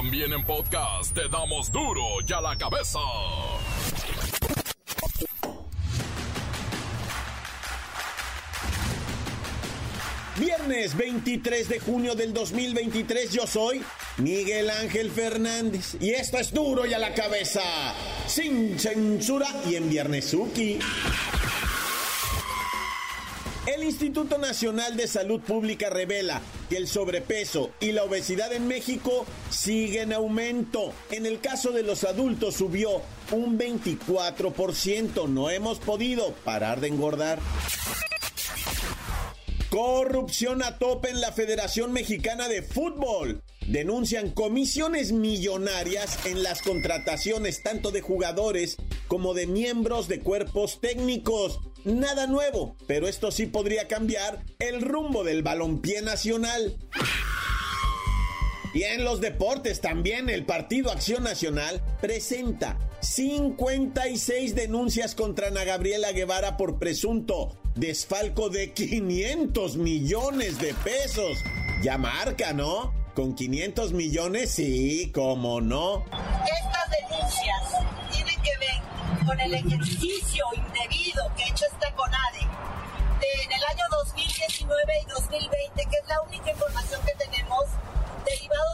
También en podcast te damos duro y a la cabeza. Viernes 23 de junio del 2023 yo soy Miguel Ángel Fernández y esto es duro y a la cabeza, sin censura y en Viernesuki. El Instituto Nacional de Salud Pública revela que el sobrepeso y la obesidad en México siguen en aumento. En el caso de los adultos subió un 24%. No hemos podido parar de engordar. Corrupción a tope en la Federación Mexicana de Fútbol. Denuncian comisiones millonarias en las contrataciones tanto de jugadores como de miembros de cuerpos técnicos. Nada nuevo, pero esto sí podría cambiar el rumbo del balompié nacional. Y en los deportes también el Partido Acción Nacional presenta 56 denuncias contra Ana Gabriela Guevara por presunto desfalco de 500 millones de pesos. Ya marca, ¿no? Con 500 millones, sí, cómo no. Estas denuncias tienen que ver con el ejercicio indebido que ha hecho esta CONADE en el año 2019 y 2020, que es la única información que tenemos derivado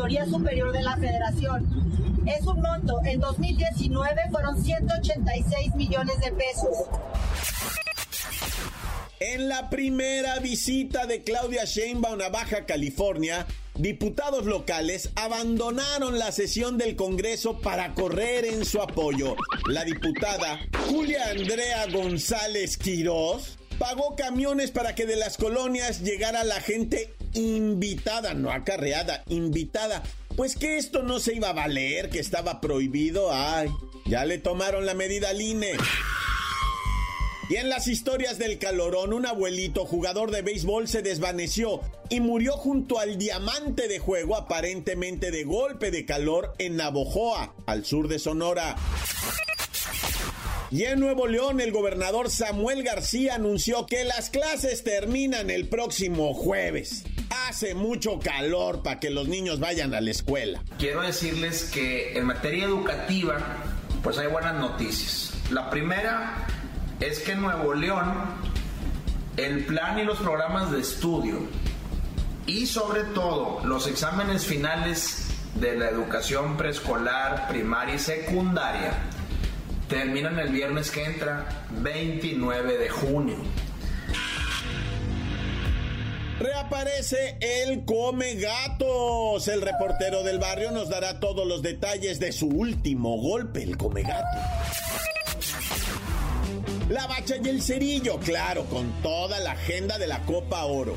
Superior de la Federación. Es un monto, en 2019 fueron 186 millones de pesos. En la primera visita de Claudia Sheinbaum a Baja California, diputados locales abandonaron la sesión del Congreso para correr en su apoyo. La diputada Julia Andrea González Quirós pagó camiones para que de las colonias llegara la gente invitada, no acarreada, invitada. Pues que esto no se iba a valer, que estaba prohibido. Ay, ya le tomaron la medida al INE. Y en las historias del calorón, un abuelito jugador de béisbol se desvaneció y murió junto al diamante de juego aparentemente de golpe de calor en Navojoa, al sur de Sonora. Y en Nuevo León, el gobernador Samuel García anunció que las clases terminan el próximo jueves. Hace mucho calor para que los niños vayan a la escuela. Quiero decirles que en materia educativa, pues hay buenas noticias. La primera es que en Nuevo León el plan y los programas de estudio y sobre todo los exámenes finales de la educación preescolar, primaria y secundaria terminan el viernes que entra, 29 de junio. Reaparece el Come Gatos. El reportero del barrio nos dará todos los detalles de su último golpe, el Come Gato. La bacha y el cerillo, claro, con toda la agenda de la Copa Oro.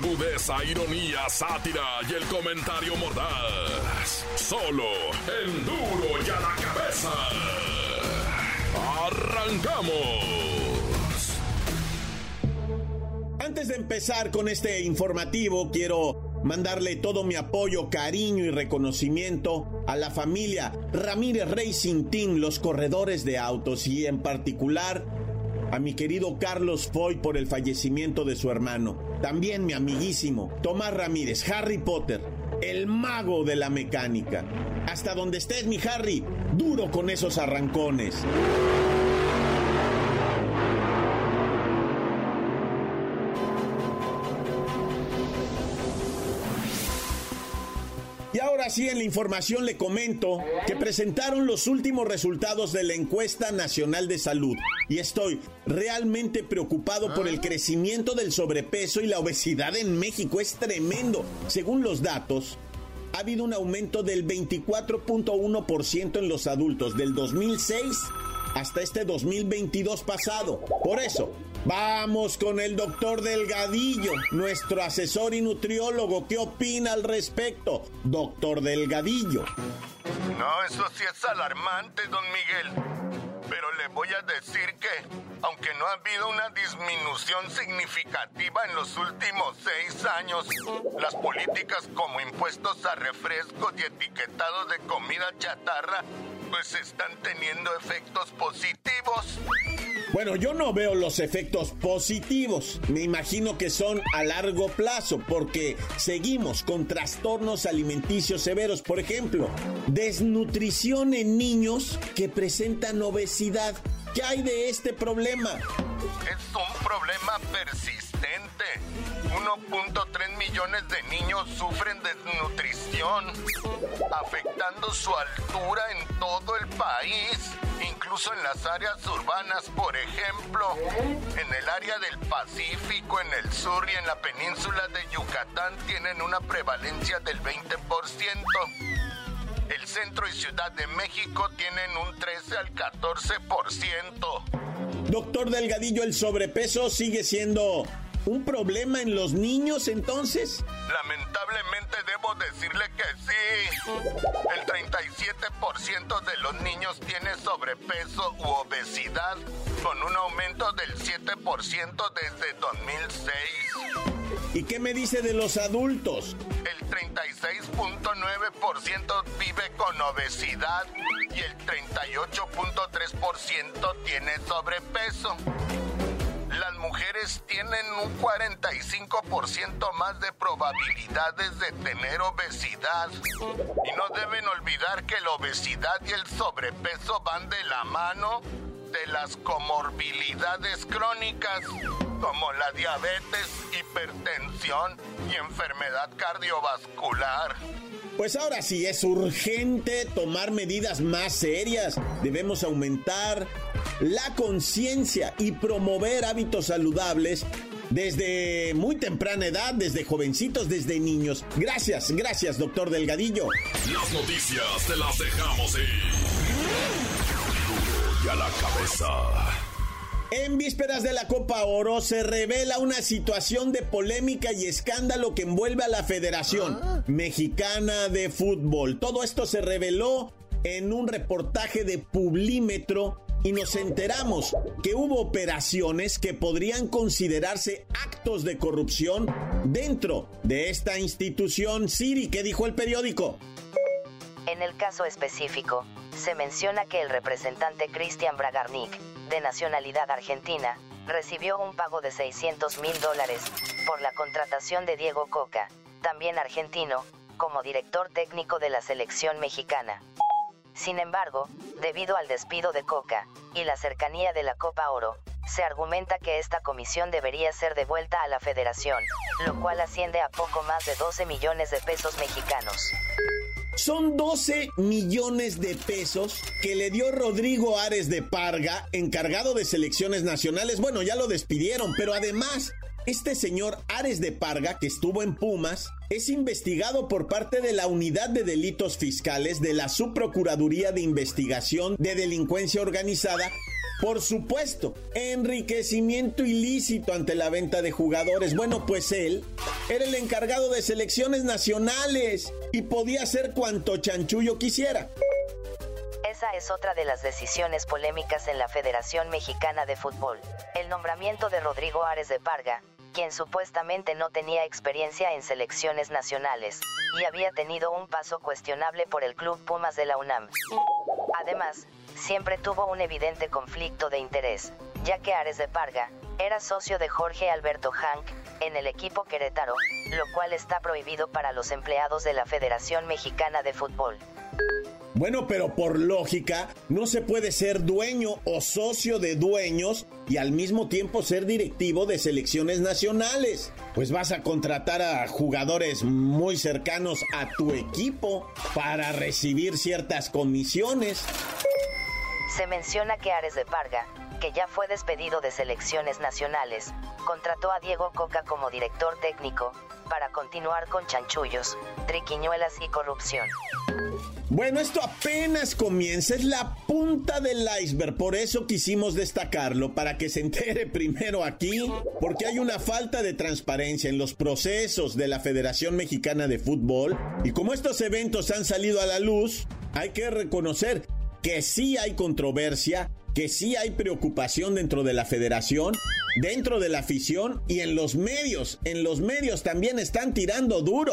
Agudeza, ironía, sátira y el comentario mordaz. Solo el duro y a la cabeza. ¡Arrancamos! Antes de empezar con este informativo, quiero mandarle todo mi apoyo, cariño y reconocimiento a la familia Ramírez Racing Team, los corredores de autos y en particular a mi querido Carlos Foy por el fallecimiento de su hermano. También mi amiguísimo Tomás Ramírez, Harry Potter, el mago de la mecánica. Hasta donde estés, mi Harry, duro con esos arrancones. Y ahora ahora sí en la información le comento que presentaron los últimos resultados de la encuesta nacional de salud y estoy realmente preocupado por el crecimiento del sobrepeso y la obesidad en México. Es tremendo. Según los datos, ha habido un aumento del 24.1% en los adultos del 2006 hasta este 2022 pasado. Por eso, vamos con el doctor Delgadillo, nuestro asesor y nutriólogo. ¿Qué opina al respecto, doctor Delgadillo? No, eso sí es alarmante, don Miguel. Pero le voy a decir que, aunque no ha habido una disminución significativa en los últimos seis años, las políticas como impuestos a refrescos y etiquetados de comida chatarra pues están teniendo efectos positivos. Bueno, yo no veo los efectos positivos. Me imagino que son a largo plazo porque seguimos con trastornos alimenticios severos. Por ejemplo, desnutrición en niños que presentan obesidad. ¿Qué hay de este problema? Es un problema persistente. 1.3 millones de niños sufren desnutrición, afectando su altura en todo el país, incluso en las áreas urbanas, por ejemplo, en el área del Pacífico, en el sur y en la península de Yucatán tienen una prevalencia del 20%. El centro y Ciudad de México tienen un 13 al 14%. Doctor Delgadillo, ¿el sobrepeso sigue siendo un problema en los niños entonces? Lamentablemente debo decirle que sí. El 37% de los niños tiene sobrepeso u obesidad, con un aumento del 7% desde 2006. ¿Y qué me dice de los adultos? El 36.9% vive con obesidad y el 38.3% tiene sobrepeso mujeres tienen un 45% más de probabilidades de tener obesidad. Y no deben olvidar que la obesidad y el sobrepeso van de la mano de las comorbilidades crónicas, como la diabetes, hipertensión y enfermedad cardiovascular. Pues ahora sí es urgente tomar medidas más serias. Debemos aumentar la conciencia y promover hábitos saludables desde muy temprana edad, desde jovencitos, desde niños. Gracias, gracias, doctor Delgadillo. Las noticias te las dejamos ir. y a la cabeza. En vísperas de la Copa Oro se revela una situación de polémica y escándalo que envuelve a la Federación ah. Mexicana de Fútbol. Todo esto se reveló en un reportaje de Publímetro y nos enteramos que hubo operaciones que podrían considerarse actos de corrupción dentro de esta institución. Siri, ¿qué dijo el periódico? En el caso específico, se menciona que el representante Cristian Bragarnik, de nacionalidad argentina, recibió un pago de 600 mil dólares por la contratación de Diego Coca, también argentino, como director técnico de la selección mexicana. Sin embargo, debido al despido de Coca y la cercanía de la Copa Oro, se argumenta que esta comisión debería ser devuelta a la federación, lo cual asciende a poco más de 12 millones de pesos mexicanos. Son 12 millones de pesos que le dio Rodrigo Ares de Parga, encargado de selecciones nacionales. Bueno, ya lo despidieron, pero además, este señor Ares de Parga, que estuvo en Pumas, es investigado por parte de la Unidad de Delitos Fiscales de la Subprocuraduría de Investigación de Delincuencia Organizada por supuesto, enriquecimiento ilícito ante la venta de jugadores. Bueno, pues él era el encargado de selecciones nacionales y podía hacer cuanto chanchullo quisiera. Esa es otra de las decisiones polémicas en la Federación Mexicana de Fútbol. El nombramiento de Rodrigo Ares de Parga, quien supuestamente no tenía experiencia en selecciones nacionales, y había tenido un paso cuestionable por el Club Pumas de la UNAM. Además, siempre tuvo un evidente conflicto de interés, ya que Ares de Parga era socio de Jorge Alberto Hank en el equipo Querétaro, lo cual está prohibido para los empleados de la Federación Mexicana de Fútbol. Bueno, pero por lógica, no se puede ser dueño o socio de dueños y al mismo tiempo ser directivo de selecciones nacionales. Pues vas a contratar a jugadores muy cercanos a tu equipo para recibir ciertas comisiones. Se menciona que Ares de Parga, que ya fue despedido de selecciones nacionales, contrató a Diego Coca como director técnico, para continuar con chanchullos, triquiñuelas y corrupción. Bueno, esto apenas comienza, es la punta del iceberg, por eso quisimos destacarlo, para que se entere primero aquí, porque hay una falta de transparencia en los procesos de la Federación Mexicana de Fútbol, y como estos eventos han salido a la luz, hay que reconocer que sí hay controversia, que sí hay preocupación dentro de la federación, dentro de la afición y en los medios, en los medios también están tirando duro.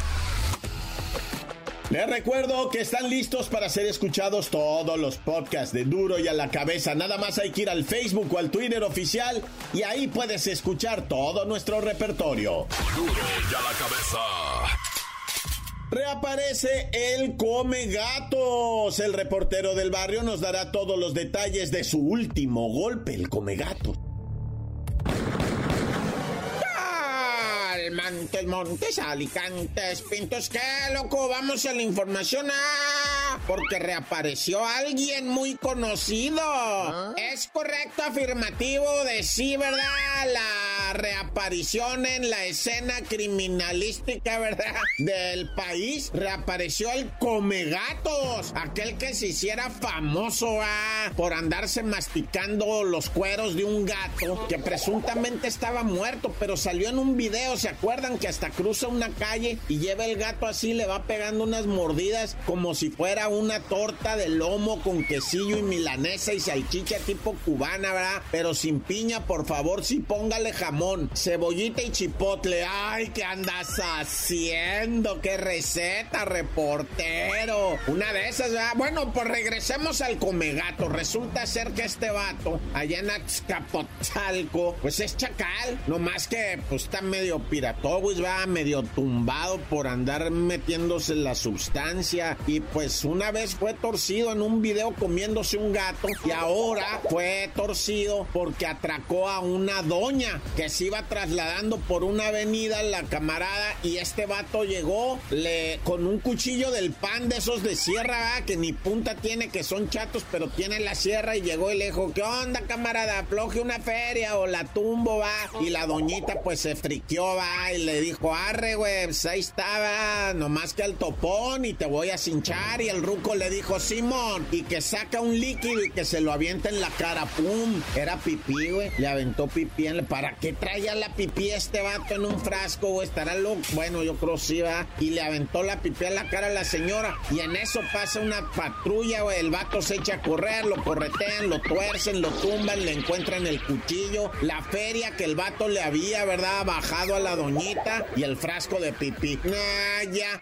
Les recuerdo que están listos para ser escuchados todos los podcasts de Duro y a la cabeza. Nada más hay que ir al Facebook o al Twitter oficial y ahí puedes escuchar todo nuestro repertorio. Duro y a la cabeza. Reaparece el Come Gatos. El reportero del barrio nos dará todos los detalles de su último golpe, el Come Gatos. Montes, Montes, Alicantes, Pintos. ¿Qué, loco? Vamos a la información. Ah, porque reapareció alguien muy conocido. Es correcto, afirmativo de sí, ¿verdad? La reaparición en la escena criminalística, ¿verdad? Del país. Reapareció el Comegatos. Aquel que se hiciera famoso, ah, por andarse masticando los cueros de un gato que presuntamente estaba muerto, pero salió en un video, ¿se acuerdan que hasta cruza una calle y lleva el gato así, le va pegando unas mordidas como si fuera una torta de lomo con quesillo y milanesa y salchicha tipo cubana, ¿verdad? Pero sin piña, por favor, sí póngale jamón, cebollita y chipotle. Ay, ¿qué andas haciendo? ¿Qué receta, reportero? Una de esas. Bueno, pues regresemos al comegato. Resulta ser que este vato, allá en Azcapotzalco, pues es chacal, no más que pues está medio piratowis, va medio tumbado por andar metiéndose la sustancia y pues una vez fue torcido en un video comiéndose un gato y ahora fue torcido porque atracó a una doña que se iba trasladando por una avenida la camarada y este vato llegó le con un cuchillo del pan de esos de sierra que ni punta tiene que son chatos pero tiene la sierra y llegó y le dijo ¿qué onda camarada? afloje una feria o la tumbo va y la doñita pues se friqueó va y le dijo arre güey pues ahí estaba nomás que al topón y te voy a cinchar y el ruco le dijo Simón y que saca un líquido y que se lo avienta en la cara pum era pipí güey le aventó pipí en la... ¿para qué traía la pipí este vato en un frasco güey? estará loco. Bueno yo creo sí va. Y le aventó la pipí en la cara a la señora. Y en eso pasa una patrulla güey. El vato se echa a correr lo corretean lo tuercen lo tumban le encuentran el cuchillo. La feria que el vato le había verdad bajado a la doñita y el frasco de pipí. Nah, ya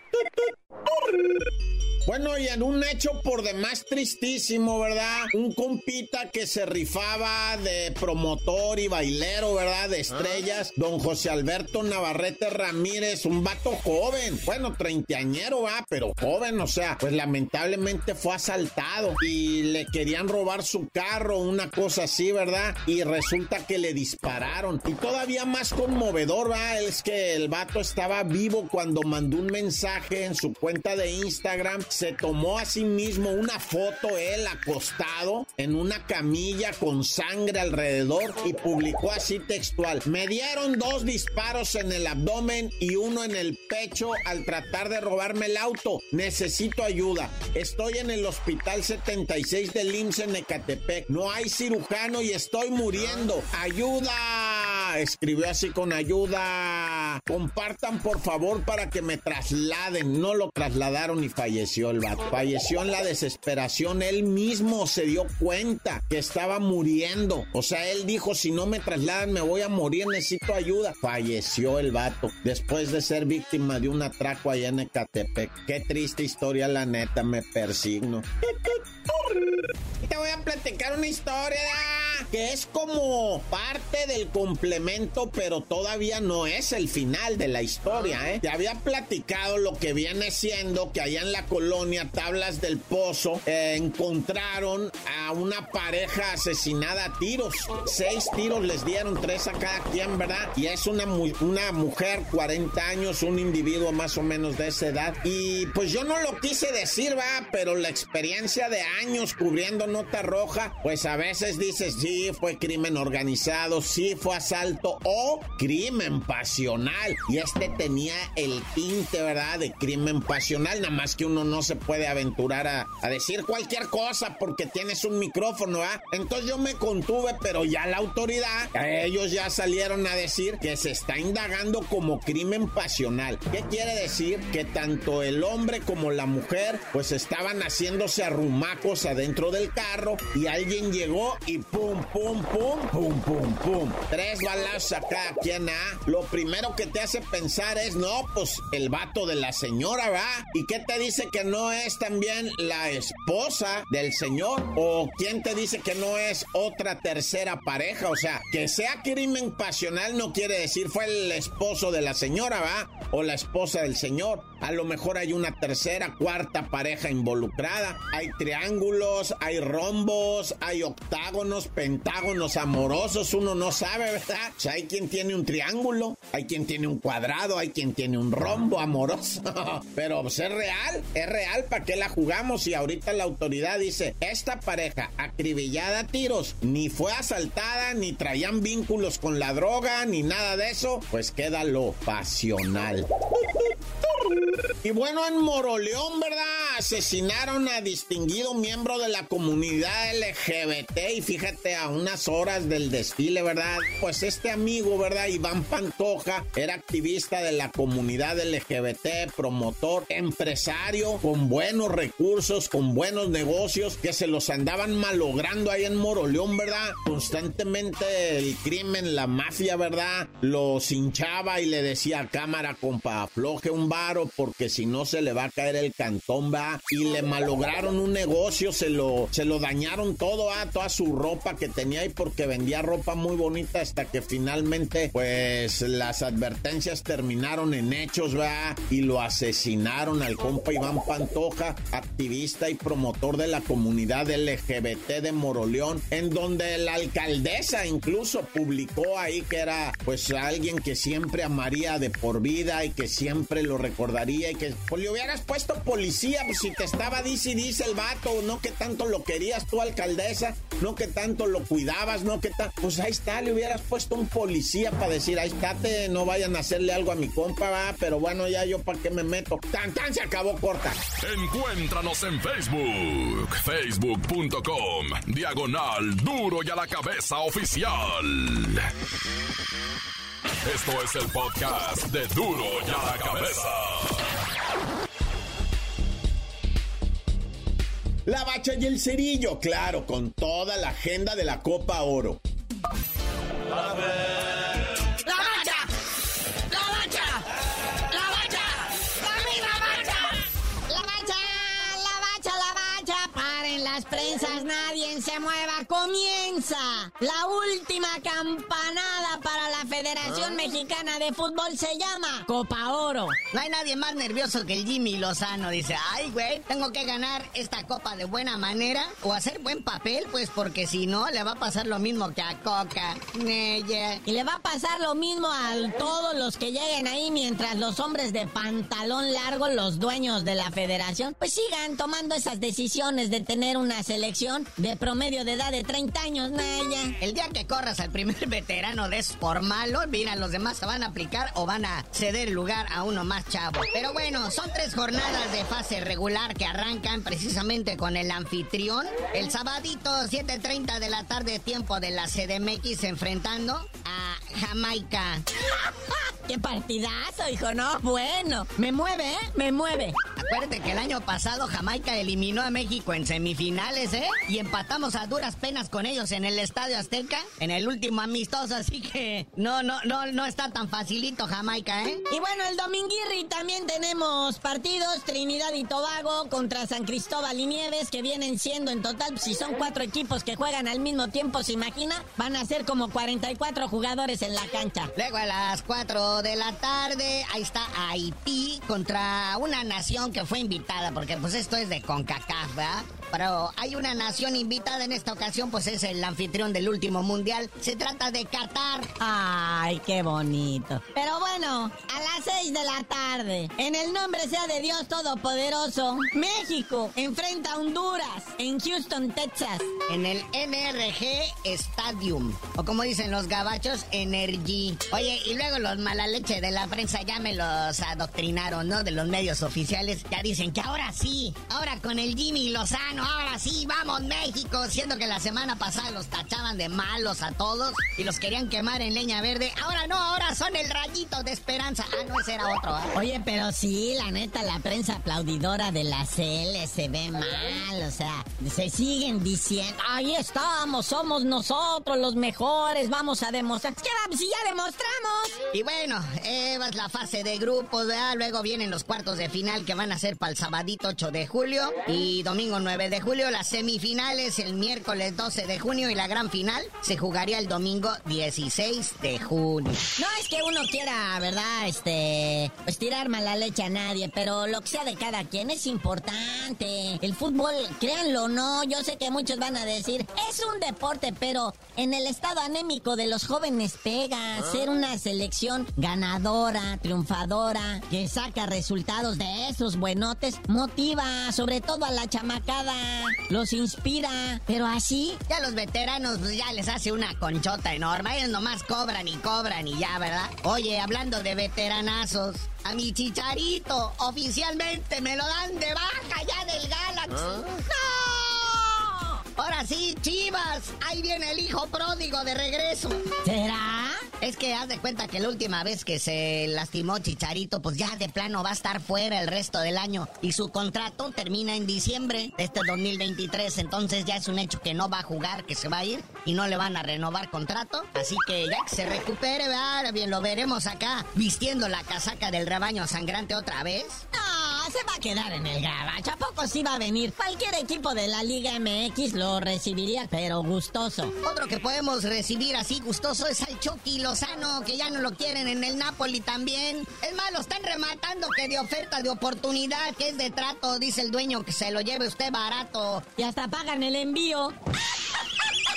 bueno, y en un hecho por demás tristísimo, ¿verdad? Un compita que se rifaba de promotor y bailero, ¿verdad? De estrellas, don José Alberto Navarrete Ramírez, un vato joven, bueno, treintañero, ¿va? Pero joven, o sea, pues lamentablemente fue asaltado y le querían robar su carro, una cosa así, ¿verdad? Y resulta que le dispararon. Y todavía más conmovedor, ¿va? Es que el vato estaba vivo cuando mandó un mensaje en su cuenta de Instagram se tomó a sí mismo una foto él acostado en una camilla con sangre alrededor y publicó así textual. Me dieron dos disparos en el abdomen y uno en el pecho al tratar de robarme el auto. Necesito ayuda. Estoy en el hospital 76 del IMSS en Ecatepec. No hay cirujano y estoy muriendo. ¡Ayuda! Escribió así con ayuda. compartan por favor para que me trasladen. No lo trasladaron y falleció el vato. Falleció en la desesperación. Él mismo se dio cuenta que estaba muriendo. O sea, él dijo, si no me trasladan me voy a morir, necesito ayuda. Falleció el vato después de ser víctima de un atraco allá en Ecatepec. Qué triste historia, la neta, me persigno. Te voy a platicar una historia que es como parte del complemento, pero todavía no es el final de la historia, ¿eh? Te había platicado lo que viene siendo que allá en la colonia Tablas del Pozo eh, encontraron a una pareja asesinada a tiros. Seis tiros les dieron, tres a cada quien, ¿verdad? Y es una, una mujer, 40 años, un individuo más o menos de esa edad. Y pues yo no lo quise decir, va, pero la experiencia de años cubriendo nota roja, pues a veces dices, sí, fue crimen organizado, sí fue asalto o crimen pasional. Y este tenía el tinte, ¿verdad? De crimen pasional, nada más que uno no se puede aventurar a, a decir cualquier cosa porque tienes un micrófono, ¿ah? Entonces yo me contuve, pero ya la autoridad, ellos ya salieron a decir que se está indagando como crimen pasional. ¿Qué quiere decir? Que tanto el hombre como la mujer, pues estaban haciéndose arrumacos adentro del carro y alguien llegó y pum, pum, pum, pum, pum, pum. Tres balazos a cada quien, ¿ah? Lo primero que te hace pensar es, no, pues el vato de la señora, ¿va? ¿Y qué te dice que no es también la esposa del señor? ¿O quién te dice que no es otra tercera pareja? O sea, que sea crimen pasional no quiere decir fue el esposo de la señora, ¿va? O la esposa del señor. A lo mejor hay una tercera, cuarta pareja involucrada. Hay triángulos, hay rombos, hay octágonos, pentágonos amorosos. Uno no sabe, ¿verdad? O sea, hay quien tiene un triángulo, hay quien tiene un cuadrado, hay quien tiene un rombo amoroso. Pero pues, es real, es real. ¿Para qué la jugamos? Y ahorita la autoridad dice, esta pareja acribillada a tiros, ni fue asaltada, ni traían vínculos con la droga, ni nada de eso, pues queda lo pasional. Y bueno, en Moroleón, ¿verdad? Asesinaron a distinguido miembro de la comunidad LGBT y fíjate a unas horas del desfile, ¿verdad? Pues este amigo, ¿verdad? Iván Pantoja era activista de la comunidad LGBT, promotor, empresario con buenos recursos, con buenos negocios que se los andaban malogrando ahí en Moroleón, ¿verdad? Constantemente el crimen, la mafia, ¿verdad? Los hinchaba y le decía cámara, compa, afloje un varo porque si no se le va a caer el cantón, Y le malograron un negocio, se lo, se lo dañaron todo, a toda su ropa que tenía y porque vendía ropa muy bonita hasta que finalmente, pues las advertencias terminaron en hechos, va. Y lo asesinaron al compa Iván Pantoja, activista y promotor de la comunidad LGBT de Moroleón, en donde la alcaldesa incluso publicó ahí que era pues alguien que siempre amaría de por vida y que siempre lo recordaría y que pues le hubieras puesto policía si te estaba dice dice el vato, no que tanto lo querías tú alcaldesa, no que tanto lo cuidabas, no que tanto, pues ahí está, le hubieras puesto un policía para decir, ahí estate, no vayan a hacerle algo a mi compa, va, pero bueno, ya yo para qué me meto. Tan tan se acabó corta. Encuéntranos en Facebook, facebook.com, diagonal duro y a la cabeza oficial. Esto es el podcast de Duro y a la cabeza. La Bacha y el Cerillo, claro, con toda la agenda de la Copa Oro. ¡La Bacha! ¡La Bacha! ¡La Bacha! La Bacha! ¡La Bacha! ¡La Bacha! ¡La Bacha! ¡Paren las prensas! ¡Nadie se mueva! ¡Comienza la última campanada! Mexicana de Fútbol se llama Copa Oro. No hay nadie más nervioso que el Jimmy Lozano. Dice, ay, güey, tengo que ganar esta copa de buena manera o hacer buen papel, pues porque si no, le va a pasar lo mismo que a Coca. Neye. Y le va a pasar lo mismo a todos los que lleguen ahí mientras los hombres de pantalón largo, los dueños de la federación, pues sigan tomando esas decisiones de tener una selección de promedio de edad de 30 años, Naya. El día que corras al primer veterano de por malo, mira, los demás se van a aplicar o van a ceder lugar a uno más chavo. Pero bueno, son tres jornadas de fase regular que arrancan precisamente con el anfitrión. El sabadito, 7.30 de la tarde, tiempo de la CDMX, enfrentando a Jamaica. qué partidazo, hijo, no, bueno. Me mueve, ¿eh? Me mueve. Acuérdate que el año pasado Jamaica eliminó a México en semifinales, ¿eh? Y empatamos a duras penas con ellos en el Estadio Azteca, en el último amistoso, así que no, no, no, no está tan facilito Jamaica, ¿eh? Y bueno, el Dominguirri también tenemos partidos, Trinidad y Tobago contra San Cristóbal y Nieves, que vienen siendo en total, si son cuatro equipos que juegan al mismo tiempo, se imagina, van a ser como 44 jugadores en la cancha. Luego a las 4 de la tarde, ahí está Haití contra una nación que fue invitada, porque pues esto es de CONCACAF, ¿verdad? Pero hay una nación invitada en esta ocasión, pues es el anfitrión del último mundial. Se trata de Qatar. Ay, qué bonito. Pero bueno, a las 6 de la tarde, en el nombre sea de Dios Todopoderoso, México enfrenta a Honduras en Houston, Texas. En el NRG Stadium. O como dicen los gabachos, Energy. Oye, y luego los mala leche de la prensa ya me los adoctrinaron, ¿no? De los medios oficiales. Ya dicen que ahora sí, ahora con el Jimmy Lozano, ahora sí, vamos México. Siendo que la semana pasada los tachaban de malos a todos y los querían quemar en leña verde. Ahora no, ahora son el rayito de esperanza. Ah, no, ese era otro. ¿eh? Oye, pero sí, la neta, la prensa aplaudidora de la CL se ve mal. O sea, se siguen diciendo, ahí estamos, somos nosotros los mejores, vamos a demostrar. ¿Qué vamos? Si ya demostramos. Y bueno, eh, es la fase de grupos, ¿verdad? Luego vienen los cuartos de final que van a ser para el sabadito 8 de julio y domingo 9 de julio. Las semifinales el miércoles 12 de junio y la gran final se jugaría el domingo 16 de junio. No es que uno quiera, ¿verdad? Este, pues tirar mala leche a nadie, pero lo que sea de cada quien es importante. El fútbol, créanlo o no, yo sé que muchos van a decir, es un deporte, pero en el estado anémico de los jóvenes pega ser una selección ganadora, triunfadora, que saca resultados de esos buenotes motiva, sobre todo a la chamacada, los inspira, pero así... Ya los veteranos pues, ya les hace una conchota enorme, ellos nomás cobran y cobran y ya, ¿verdad? Oye, hablando de veteranazos, a mi chicharito oficialmente me lo dan de baja ya del Galaxy. ¿Ah? ¡No! Ahora sí, Chivas, ahí viene el hijo pródigo de regreso. ¿Será? Es que haz de cuenta que la última vez que se lastimó Chicharito, pues ya de plano va a estar fuera el resto del año. Y su contrato termina en diciembre de este 2023. Entonces ya es un hecho que no va a jugar, que se va a ir y no le van a renovar contrato. Así que ya que se recupere, bien, lo veremos acá vistiendo la casaca del rebaño sangrante otra vez. No, se va a quedar en el gabacho. ¿A poco sí va a venir? Cualquier equipo de la Liga MX lo recibiría, pero gustoso. Otro que podemos recibir así gustoso es al Chucky Lozano, que ya no lo quieren en el Napoli también. Es más, lo están rematando que de oferta de oportunidad, que es de trato, dice el dueño, que se lo lleve usted barato. Y hasta pagan el envío.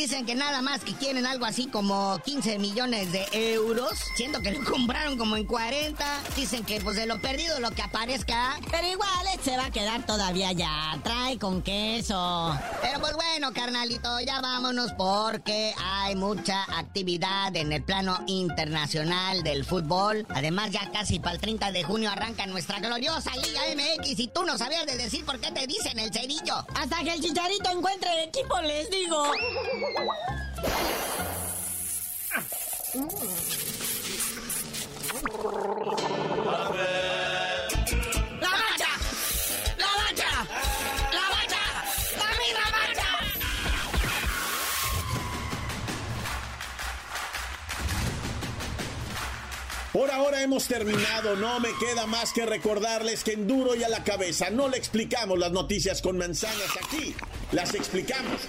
Dicen que nada más que quieren algo así como 15 millones de euros, siendo que lo compraron como en 40. Dicen que pues de lo perdido lo que aparezca. Pero igual eh, se va a quedar todavía ya. Trae con queso. Pero pues bueno, carnalito, ya vámonos porque hay mucha actividad en el plano internacional del fútbol. Además, ya casi para el 30 de junio arranca nuestra gloriosa Liga MX y tú no sabías de decir por qué te dicen el cerillo. Hasta que el chicharito encuentre equipo, les digo. Por ahora hemos terminado, no me queda más que recordarles que en duro y a la cabeza no le explicamos las noticias con manzanas. Aquí, las explicamos